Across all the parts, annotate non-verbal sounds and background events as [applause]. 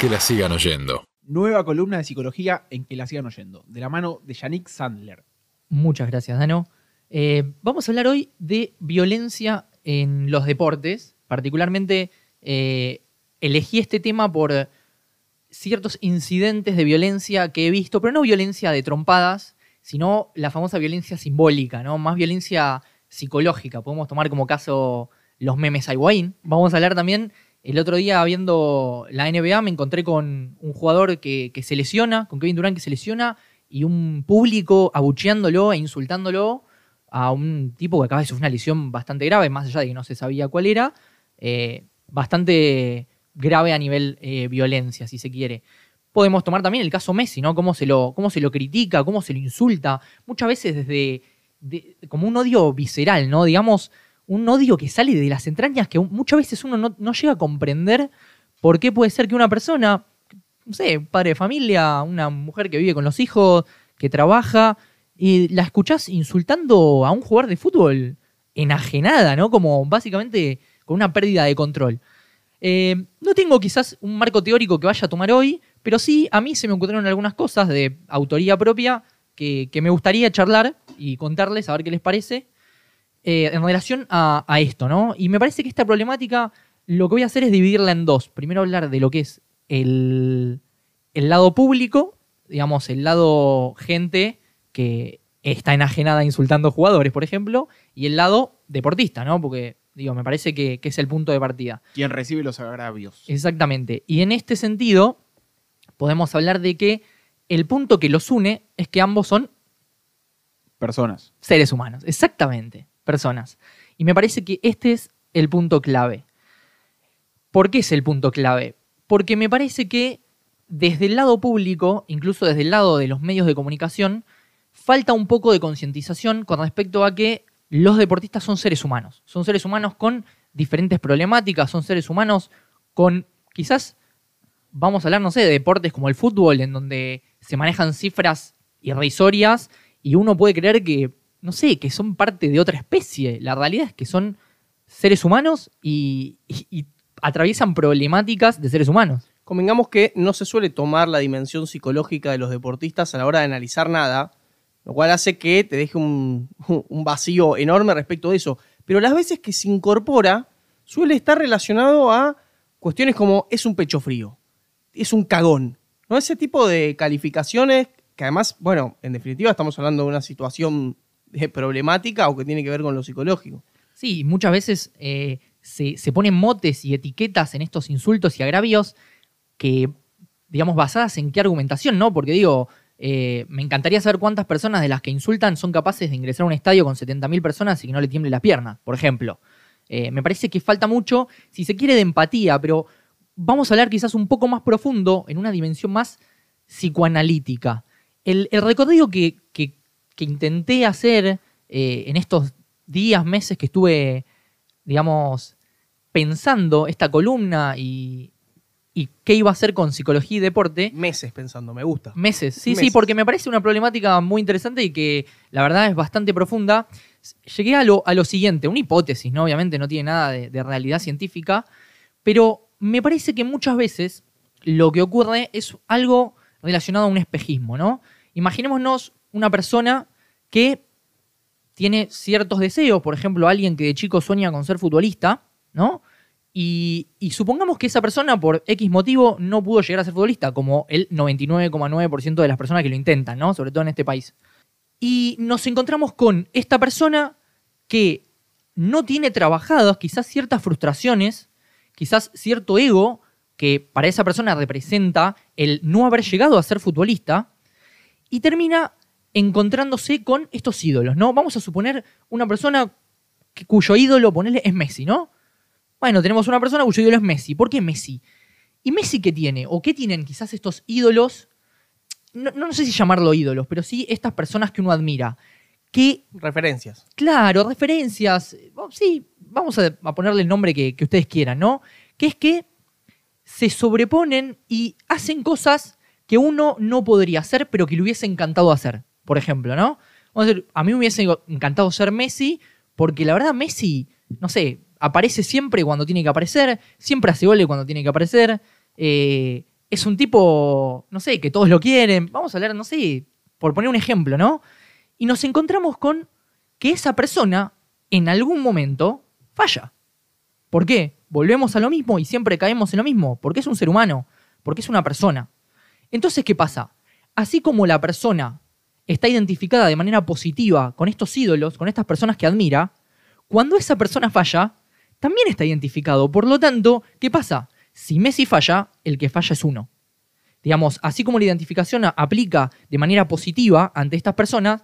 Que la sigan oyendo. Nueva columna de psicología en que la sigan oyendo, de la mano de Yannick Sandler. Muchas gracias, Dano. Eh, vamos a hablar hoy de violencia en los deportes. Particularmente eh, elegí este tema por ciertos incidentes de violencia que he visto, pero no violencia de trompadas, sino la famosa violencia simbólica, ¿no? Más violencia psicológica. Podemos tomar como caso los memes a Higuaín. Vamos a hablar también, el otro día viendo la NBA me encontré con un jugador que, se lesiona, con Kevin Durant que se lesiona, y un público abucheándolo e insultándolo a un tipo que acaba de sufrir una lesión bastante grave, más allá de que no se sabía cuál era, eh, bastante grave a nivel eh, violencia, si se quiere. Podemos tomar también el caso Messi, ¿no? Cómo se lo, cómo se lo critica, cómo se lo insulta, muchas veces desde como un odio visceral, ¿no? Digamos, un odio que sale de las entrañas que muchas veces uno no, llega a comprender por qué puede ser que una persona, no sé, padre de familia, una mujer que vive con los hijos, que trabaja, y la escuchás insultando a un jugador de fútbol enajenada, ¿no? Como básicamente con una pérdida de control. Eh, no tengo quizás un marco teórico que vaya a tomar hoy, pero sí a mí se me ocurrieron algunas cosas de autoría propia que, me gustaría charlar y contarles, a ver qué les parece, eh, en relación a, esto, ¿no? Y me parece que esta problemática lo que voy a hacer es dividirla en dos. Primero hablar de lo que es el, el lado público, digamos, el lado gente que está enajenada insultando jugadores, por ejemplo, y el lado deportista, ¿no? Porque Digo, me parece que, es el punto de partida. Quien recibe los agravios. Exactamente. Y en este sentido, podemos hablar de que el punto que los une es que ambos son personas. Seres humanos, exactamente, personas. Y me parece que este es el punto clave. ¿Por qué es el punto clave? Porque me parece que desde el lado público, incluso desde el lado de los medios de comunicación, falta un poco de concientización con respecto a que los deportistas son seres humanos. Son seres humanos con diferentes problemáticas, son seres humanos con quizás, vamos a hablar, no sé, de deportes como el fútbol, en donde se manejan cifras irrisorias y uno puede creer que, no sé, que son parte de otra especie. La realidad es que son seres humanos y, atraviesan problemáticas de seres humanos. Convengamos que no se suele tomar la dimensión psicológica de los deportistas a la hora de analizar nada, lo cual hace que te deje [laughs] un, vacío enorme respecto de eso. Pero las veces que se incorpora, suele estar relacionado a cuestiones como es un pecho frío, es un cagón, ¿no? Ese tipo de calificaciones que además, bueno, en definitiva estamos hablando de una situación problemática o que tiene que ver con lo psicológico. Sí, muchas veces eh, se, se, ponen motes y etiquetas en estos insultos y agravios que, digamos, basadas en qué argumentación, ¿no? Porque digo, eh, me encantaría saber cuántas personas de las que insultan son capaces de ingresar a un estadio con 70.000 personas y que no le tiemble la pierna, por ejemplo. Eh, me parece que falta mucho, si se quiere, de empatía, pero vamos a hablar quizás un poco más profundo, en una dimensión más psicoanalítica. El, recorrido que, intenté hacer eh, en estos días, meses que estuve, digamos, pensando esta columna y, y qué iba a hacer con psicología y deporte. Meses pensando, me gusta. Meses, sí, sí, porque me parece una problemática muy interesante y que la verdad es bastante profunda. Llegué a lo, a lo siguiente, una hipótesis, ¿no? Obviamente no tiene nada de, realidad científica, pero me parece que muchas veces lo que ocurre es algo relacionado a un espejismo, ¿no? Imaginémonos una persona que tiene ciertos deseos, por ejemplo, alguien que de chico sueña con ser futbolista, ¿no? Y, supongamos que esa persona, por X motivo, no pudo llegar a ser futbolista, como el 99,9% de las personas que lo intentan, ¿no? Sobre todo en este país. Y nos encontramos con esta persona que no tiene trabajadas quizás ciertas frustraciones, quizás cierto ego que para esa persona representa el no haber llegado a ser futbolista, y termina encontrándose con estos ídolos, ¿no? Vamos a suponer una persona cuyo ídolo, ponerle, es Messi, ¿no? Bueno, tenemos una persona cuyo ídolo es Messi. ¿Por qué Messi? ¿Y Messi qué tiene? ¿O qué tienen quizás estos ídolos? No, no sé si llamarlo ídolos, pero sí estas personas que uno admira. Que, referencias. Claro, referencias. Oh, sí, vamos a, ponerle el nombre que, ustedes quieran, ¿no? Que es que se sobreponen y hacen cosas que uno no podría hacer, pero que le hubiese encantado hacer. Por ejemplo, ¿no? Vamos a, decir, a mí me hubiese encantado ser Messi, porque la verdad Messi, no sé, aparece siempre cuando tiene que aparecer, siempre hace goles cuando tiene que aparecer, eh, es un tipo, no sé, que todos lo quieren. Vamos a hablar, no sé, por poner un ejemplo, ¿no? Y nos encontramos con que esa persona en algún momento falla. ¿Por qué? Volvemos a lo mismo y siempre caemos en lo mismo. Porque es un ser humano, porque es una persona. Entonces, ¿qué pasa? Así como la persona está identificada de manera positiva con estos ídolos, con estas personas que admira, cuando esa persona falla, también está identificado. Por lo tanto, ¿qué pasa? Si Messi falla, el que falla es uno. Digamos, así como la identificación aplica de manera positiva ante estas personas,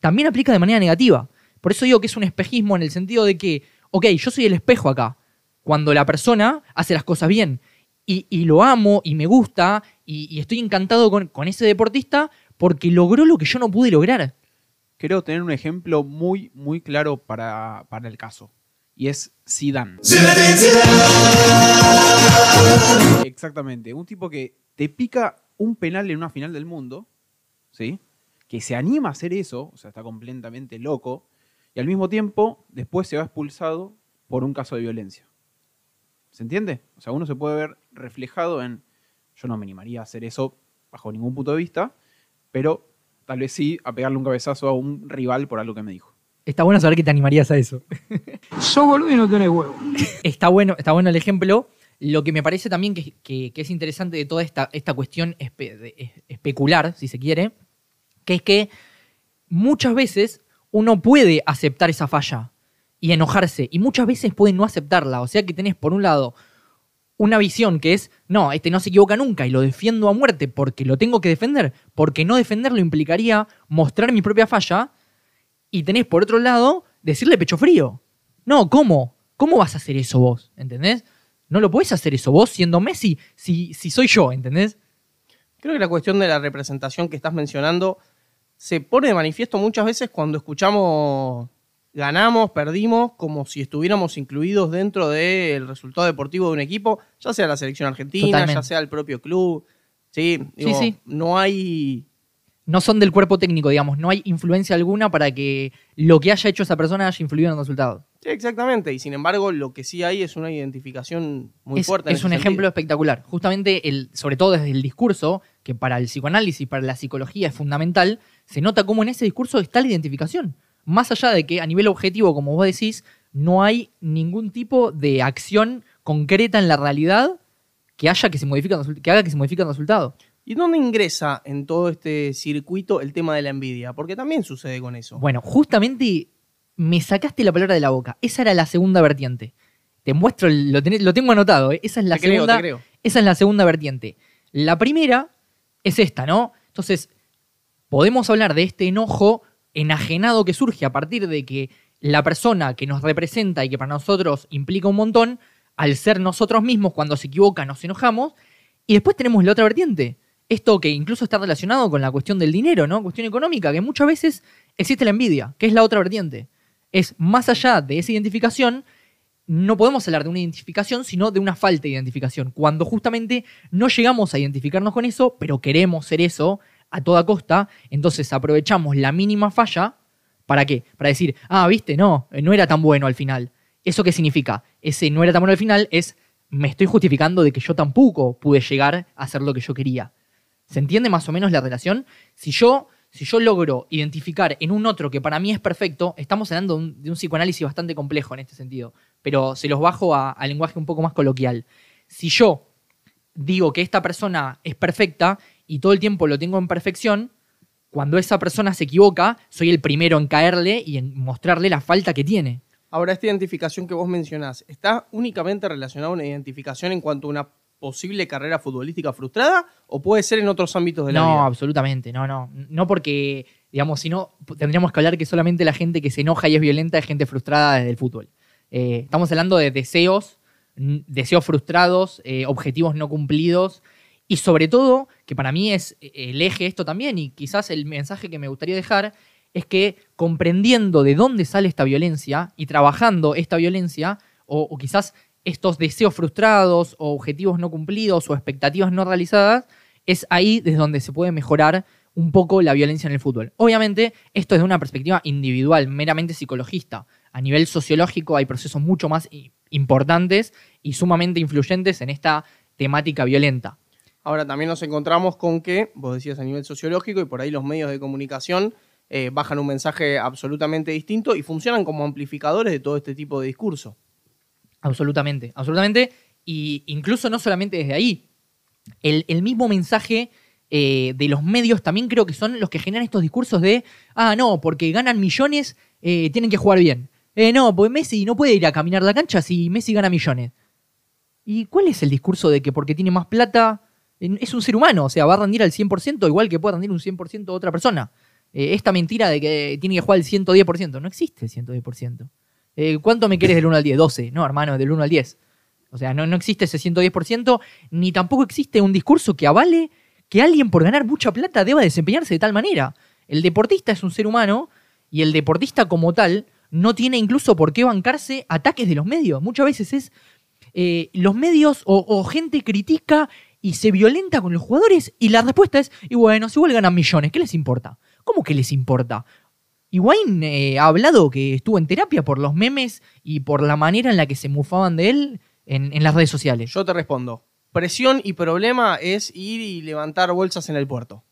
también aplica de manera negativa. Por eso digo que es un espejismo en el sentido de que, ok, yo soy el espejo acá. Cuando la persona hace las cosas bien y, lo amo y me gusta y, estoy encantado con, con ese deportista porque logró lo que yo no pude lograr. Creo tener un ejemplo muy, muy claro para, para el caso. Y es Zidane. Exactamente. Un tipo que te pica un penal en una final del mundo, ¿sí? Que se anima a hacer eso, o sea, está completamente loco, y al mismo tiempo después se va expulsado por un caso de violencia. ¿Se entiende? O sea, uno se puede ver reflejado en, yo no me animaría a hacer eso bajo ningún punto de vista, pero tal vez sí a pegarle un cabezazo a un rival por algo que me dijo. Está bueno saber que te animarías a eso. [laughs] Sos boludo y no tenés huevo. Está bueno, está bueno el ejemplo. Lo que me parece también que, es interesante de toda esta, esta cuestión especular, si se quiere, que es que muchas veces uno puede aceptar esa falla y enojarse. Y muchas veces pueden no aceptarla. O sea que tenés, por un lado, una visión que es, no, este no se equivoca nunca y lo defiendo a muerte porque lo tengo que defender, porque no defenderlo implicaría mostrar mi propia falla. Y tenés, por otro lado, decirle pecho frío. No, ¿cómo? ¿Cómo vas a hacer eso vos? ¿Entendés? No lo puedes hacer eso vos siendo Messi si, si soy yo, ¿entendés? Creo que la cuestión de la representación que estás mencionando se pone de manifiesto muchas veces cuando escuchamos ganamos, perdimos, como si estuviéramos incluidos dentro del resultado deportivo de un equipo, ya sea la selección argentina, ya sea el propio club. Sí, sí, sí. No hay. No son del cuerpo técnico, digamos. No hay influencia alguna para que lo que haya hecho esa persona haya influido en el resultado. Sí, exactamente. Y sin embargo, lo que sí hay es una identificación muy fuerte. es un ejemplo espectacular. Justamente, el, sobre todo desde el discurso, que para el psicoanálisis, para la psicología es fundamental, se nota cómo en ese discurso está la identificación más allá de que a nivel objetivo, como vos decís, no hay ningún tipo de acción concreta en la realidad que, haya que, se que haga que se modifique el resultado. ¿Y dónde ingresa en todo este circuito el tema de la envidia? Porque también sucede con eso. Bueno, justamente me sacaste la palabra de la boca. Esa era la segunda vertiente. Te muestro, lo, lo tengo anotado. ¿eh? Esa es la segunda. Esa es la segunda vertiente. La primera es esta, ¿no? Entonces, podemos hablar de este enojo enajenado que surge a partir de que la persona que nos representa y que para nosotros implica un montón, al ser nosotros mismos, cuando se equivoca nos enojamos. Y después tenemos la otra vertiente. Esto que incluso está relacionado con la cuestión del dinero, ¿no? Cuestión económica, que muchas veces existe la envidia, que es la otra vertiente. Es más allá de esa identificación, no podemos hablar de una identificación, sino de una falta de identificación. Cuando justamente no llegamos a identificarnos con eso, pero queremos ser eso, a toda costa, entonces aprovechamos la mínima falla. ¿Para qué? Para decir, ah, viste, no, no era tan bueno al final. ¿Eso qué significa? Ese no era tan bueno al final es, me estoy justificando de que yo tampoco pude llegar a hacer lo que yo quería. ¿Se entiende más o menos la relación? Si yo, si yo logro identificar en un otro que para mí es perfecto, estamos hablando de un, psicoanálisis bastante complejo en este sentido, pero se los bajo a lenguaje un poco más coloquial. Si yo digo que esta persona es perfecta y todo el tiempo lo tengo en perfección, cuando esa persona se equivoca, soy el primero en caerle y en mostrarle la falta que tiene. Ahora, esta identificación que vos mencionás, ¿está únicamente relacionada a una identificación en cuanto a una posible carrera futbolística frustrada o puede ser en otros ámbitos de la vida? No, absolutamente, no, no. No porque, digamos, si no, tendríamos que hablar que solamente la gente que se enoja y es violenta es gente frustrada desde el fútbol. Eh, estamos hablando de deseos, deseos frustrados, eh, objetivos no cumplidos y sobre todo, que para mí es eh, el eje esto también, y quizás el mensaje que me gustaría dejar, es que comprendiendo de dónde sale esta violencia y trabajando esta violencia, o, quizás estos deseos frustrados, o objetivos no cumplidos, o expectativas no realizadas, es ahí desde donde se puede mejorar un poco la violencia en el fútbol. Obviamente, esto es de una perspectiva individual, meramente psicologista. A nivel sociológico hay procesos mucho más importantes y sumamente influyentes en esta temática violenta. Ahora también nos encontramos con que, vos decías a nivel sociológico, y por ahí los medios de comunicación eh, bajan un mensaje absolutamente distinto y funcionan como amplificadores de todo este tipo de discurso. Absolutamente, absolutamente. Y incluso no solamente desde ahí. El, mismo mensaje eh, de los medios también creo que son los que generan estos discursos de, ah, no, porque ganan millones, eh, tienen que jugar bien. No, pues Messi no puede ir a caminar la cancha si Messi gana millones. ¿Y cuál es el discurso de que porque tiene más plata es un ser humano? O sea, va a rendir al 100% igual que puede rendir un 100% otra persona. Eh, esta mentira de que tiene que jugar al 110%. No existe el 110%. Eh, ¿Cuánto me querés del 1 al 10? 12. No, hermano, del 1 al 10. O sea, no, no existe ese 110%, ni tampoco existe un discurso que avale que alguien por ganar mucha plata deba desempeñarse de tal manera. El deportista es un ser humano y el deportista como tal no tiene incluso por qué bancarse ataques de los medios. Muchas veces es eh, los medios o gente critica y se violenta con los jugadores y la respuesta es, y bueno, si igual ganan millones, ¿qué les importa? ¿Cómo que les importa? Higuaín eh, ha hablado que estuvo en terapia por los memes y por la manera en la que se mufaban de él en, en las redes sociales. Yo te respondo. Presión y problema es ir y levantar bolsas en el puerto.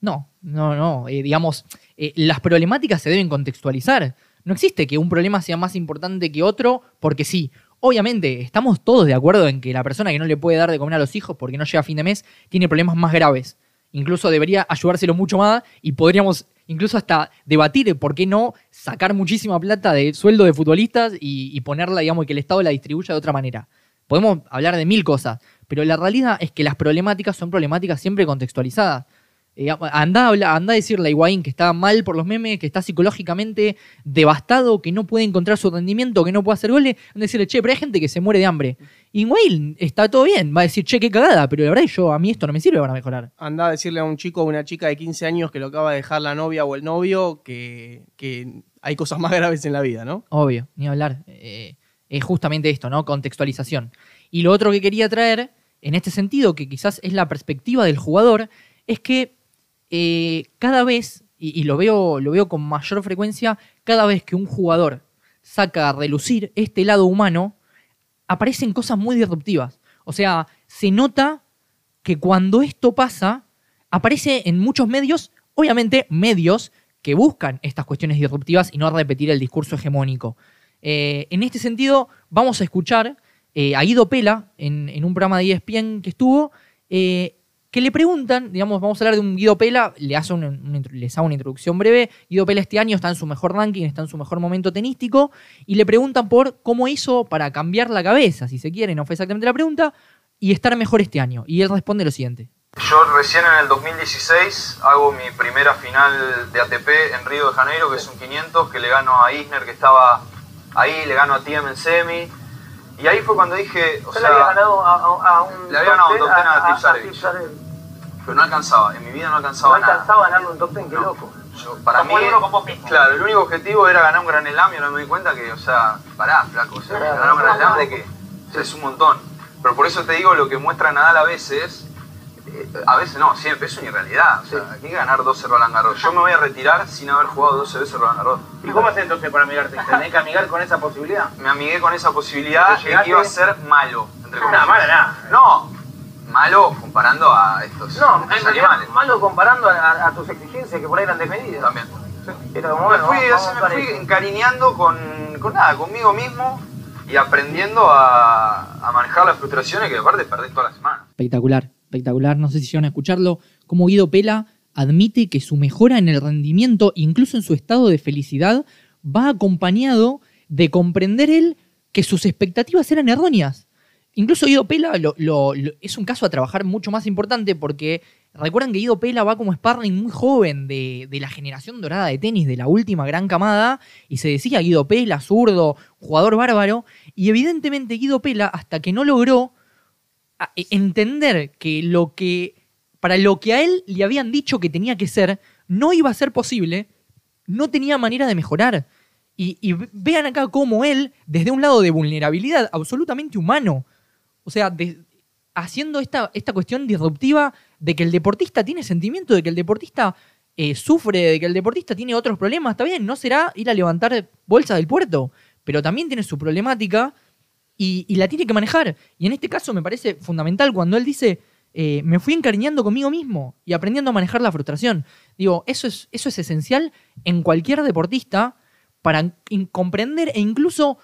No, no, no. eh, digamos, eh, las problemáticas se deben contextualizar. No existe que un problema sea más importante que otro porque sí. Obviamente, estamos todos de acuerdo en que la persona que no le puede dar de comer a los hijos porque no llega a fin de mes tiene problemas más graves. Incluso debería ayudárselo mucho más y podríamos incluso hasta debatir por qué no sacar muchísima plata de sueldo de futbolistas y, y ponerla, digamos, y que el Estado la distribuya de otra manera. Podemos hablar de mil cosas, pero la realidad es que las problemáticas son problemáticas siempre contextualizadas. Eh, anda, anda a decirle a Higuaín que está mal por los memes, que está psicológicamente devastado, que no puede encontrar su rendimiento, que no puede hacer goles. Anda a decirle, che, pero hay gente que se muere de hambre. Y Higuaín está todo bien, va a decir, che, qué cagada, pero la verdad yo, a mí esto no me sirve para mejorar. Anda a decirle a un chico o una chica de 15 años que lo acaba de dejar la novia o el novio que, que hay cosas más graves en la vida, ¿no? Obvio, ni hablar. Eh, es justamente esto, ¿no? Contextualización. Y lo otro que quería traer, en este sentido, que quizás es la perspectiva del jugador, es que eh, cada vez, y, lo, veo, lo veo con mayor frecuencia, cada vez que un jugador saca a relucir este lado humano, aparecen cosas muy disruptivas. O sea, se nota que cuando esto pasa, aparece en muchos medios, obviamente medios que buscan estas cuestiones disruptivas y no repetir el discurso hegemónico. Eh, en este sentido, vamos a escuchar eh, a Guido Pela en, un programa de ESPN que estuvo, eh, que le preguntan, digamos, vamos a hablar de un Guido Pela, le hace una- les hago una introducción breve. Guido Pela este año está en su mejor ranking, está en su mejor momento tenístico, y le preguntan por cómo hizo para cambiar la cabeza, si se quiere, no fue exactamente la pregunta, y estar mejor este año. Y él responde lo siguiente. Yo recién en el 2016 hago mi primera final de ATP en Río de Janeiro, que es un 500, que le gano a Isner, que estaba ahí, le gano a Tiem en semi. Y ahí fue cuando dije, o Yo sea, le había ganado a, a- a un le había ganado un a 10 Tipsarevic. a Tipsarevic. Pero no alcanzaba, en mi vida no No alcanzaba nada. alcanzaba a ganarle un top 10, qué No. loco. Yo, para Como mí, uno con vos mismo. claro, el único objetivo era ganar un Gran Slam y ahora me di cuenta que, o sea, pará, flaco, o sea, Claro, ganar un Gran no, Slam no. de que o sea, es un montón. Pero por eso te digo, lo que muestra Nadal a veces, eh, a veces no, siempre, es una irrealidad. O sea, hay que ganar 12 Roland Garros. Yo me voy a retirar sin haber jugado 12 veces Roland Garros. ¿Y cómo haces entonces para amigarte? ¿Tenés que amigar con esa posibilidad? Me amigué con esa posibilidad que iba a ser malo, entre comillas. Nada, mala nada. No, malo comparando a estos, No, estos en realidad animales. malo comparando a, tus exigencias que por ahí eran desmedidas. También. Era como, me bueno, fui, vamos me fui encariñando con, con nada, conmigo mismo y aprendiendo a, a manejar las frustraciones que aparte perdés toda la semana. Espectacular, espectacular. No sé si llegan a escucharlo. Como Guido Pela admite que su mejora en el rendimiento, incluso en su estado de felicidad, va acompañado de comprender él que sus expectativas eran erróneas. Incluso Guido Pela es un caso a trabajar mucho más importante porque recuerdan que Guido Pela va como sparring muy joven de, de la generación dorada de tenis, de la última gran camada, y se decía Guido Pela, zurdo, jugador bárbaro, y evidentemente Guido Pela, hasta que no logró e- entender que lo que para lo que a él le habían dicho que tenía que ser no iba a ser posible, no tenía manera de mejorar. Y, y ve- vean acá cómo él, desde un lado de vulnerabilidad absolutamente humano, o sea, haciendo esta, esta cuestión disruptiva de que el deportista tiene sentimiento, de que el deportista eh, sufre, de que el deportista tiene otros problemas, está bien, no será ir a levantar bolsas del puerto, pero también tiene su problemática y, la tiene que manejar. Y en este caso me parece fundamental cuando él dice, eh, me fui encariñando conmigo mismo y aprendiendo a manejar la frustración. Digo, eso es, eso es esencial en cualquier deportista para comprender e incluso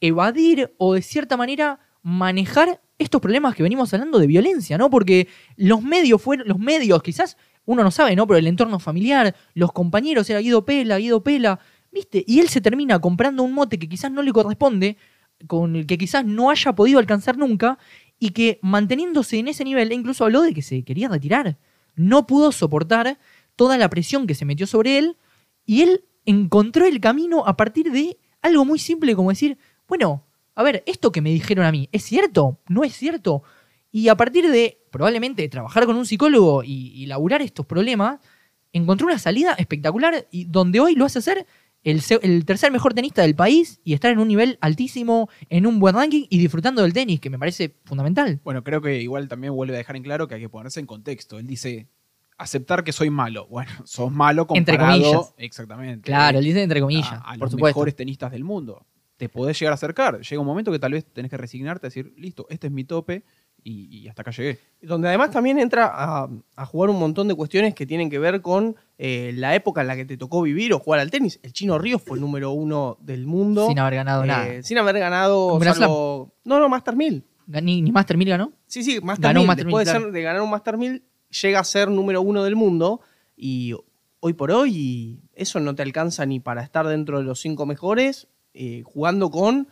evadir o de cierta manera manejar estos problemas que venimos hablando de violencia, ¿no? Porque los medios fueron, los medios, quizás uno no sabe, ¿no? Pero el entorno familiar, los compañeros, era Guido Pela, Guido Pela, ¿viste? Y él se termina comprando un mote que quizás no le corresponde, con el que quizás no haya podido alcanzar nunca, y que manteniéndose en ese nivel, e incluso habló de que se quería retirar. No pudo soportar toda la presión que se metió sobre él, y él encontró el camino a partir de algo muy simple como decir, bueno, a ver, esto que me dijeron a mí, ¿es cierto? ¿No es cierto? Y a partir de probablemente trabajar con un psicólogo y, y laburar estos problemas, encontró una salida espectacular y donde hoy lo hace ser el, tercer mejor tenista del país y estar en un nivel altísimo, en un buen ranking y disfrutando del tenis, que me parece fundamental. Bueno, creo que igual también vuelve a dejar en claro que hay que ponerse en contexto. Él dice, aceptar que soy malo. [laughs] Bueno, sos malo Entre comparado... comillas. Exactamente. Claro, él dice entre comillas, a, a por los supuesto. mejores tenistas del mundo. Te podés llegar a acercar. Llega un momento que tal vez tenés que resignarte, decir, listo, este es mi tope y, y hasta acá llegué. Donde además también entra a, a jugar un montón de cuestiones que tienen que ver con eh, la época en la que te tocó vivir o jugar al tenis. El Chino Ríos fue el número uno del mundo. Sin haber ganado eh, nada. Sin haber ganado. ¿Un Grand salvo- No, no, Master 1000. Ni, ni Master 1000 ganó. Sí, sí, Master Ganó un 1000. Master Después 1000, de, ser- de ganar un Master 1000, llega a ser número uno del mundo. Y hoy por hoy, eso no te alcanza ni para estar dentro de los cinco mejores, eh, jugando con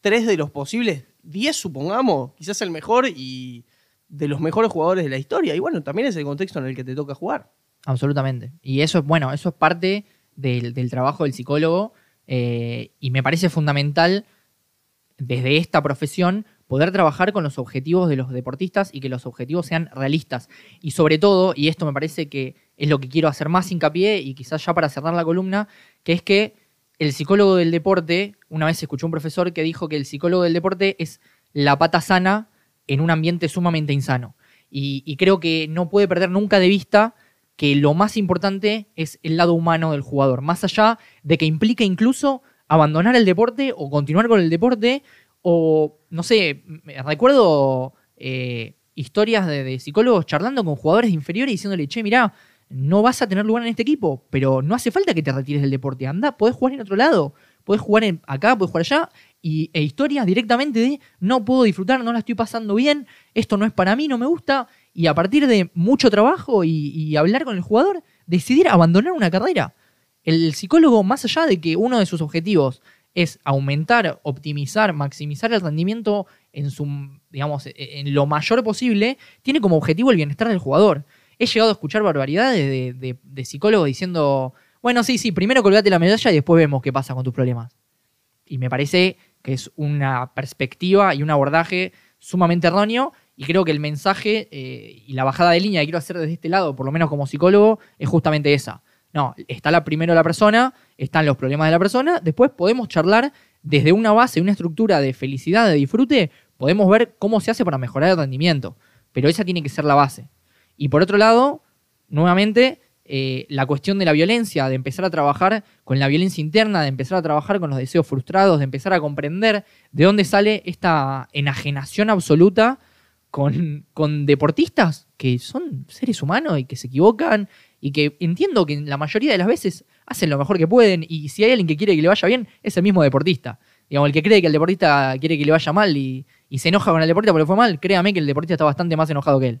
tres de los posibles 10, supongamos, quizás el mejor y de los mejores jugadores de la historia. Y bueno, también es el contexto en el que te toca jugar. Absolutamente. Y eso es, bueno, eso es parte del, trabajo del psicólogo eh, y me parece fundamental desde esta profesión poder trabajar con los objetivos de los deportistas y que los objetivos sean realistas. Y sobre todo, y esto me parece que es lo que quiero hacer más hincapié y quizás ya para cerrar la columna, que es que el psicólogo del deporte, una vez escuché un profesor que dijo que el psicólogo del deporte es la pata sana en un ambiente sumamente insano. Y, creo que no puede perder nunca de vista que lo más importante es el lado humano del jugador, más allá de que implique incluso abandonar el deporte o continuar con el deporte, o no sé, recuerdo eh, historias de, de psicólogos charlando con jugadores inferiores y diciéndole, che, mirá, no vas a tener lugar en este equipo, pero no hace falta que te retires del deporte, anda, podés jugar en otro lado, podés jugar en- acá, podés jugar allá, y, e historias directamente de no puedo disfrutar, no la estoy pasando bien, esto no es para mí, no me gusta, y a partir de mucho trabajo y, y hablar con el jugador, decidir abandonar una carrera. El psicólogo, más allá de que uno de sus objetivos es aumentar, optimizar, maximizar el rendimiento en su, digamos, e- en lo mayor posible, tiene como objetivo el bienestar del jugador. He llegado a escuchar barbaridades de, psicólogos diciendo, bueno, sí, sí, primero colgate la medalla y después vemos qué pasa con tus problemas. Y me parece que es una perspectiva y un abordaje sumamente erróneo. Y creo que el mensaje eh, y la bajada de línea que quiero hacer desde este lado, por lo menos como psicólogo, es justamente esa. No, está primero la persona, están los problemas de la persona, después podemos charlar desde una base, una estructura de felicidad, de disfrute, podemos ver cómo se hace para mejorar el rendimiento. Pero esa tiene que ser la base. Y por otro lado, nuevamente, eh, la cuestión de la violencia, de empezar a trabajar con la violencia interna, de empezar a trabajar con los deseos frustrados, de empezar a comprender de dónde sale esta enajenación absoluta con, deportistas que son seres humanos y que se equivocan y que entiendo que la mayoría de las veces hacen lo mejor que pueden y si hay alguien que quiere que le vaya bien, es el mismo deportista. Digamos, el que cree que el deportista quiere que le vaya mal y, se enoja con el deportista porque fue mal, créame que el deportista está bastante más enojado que él.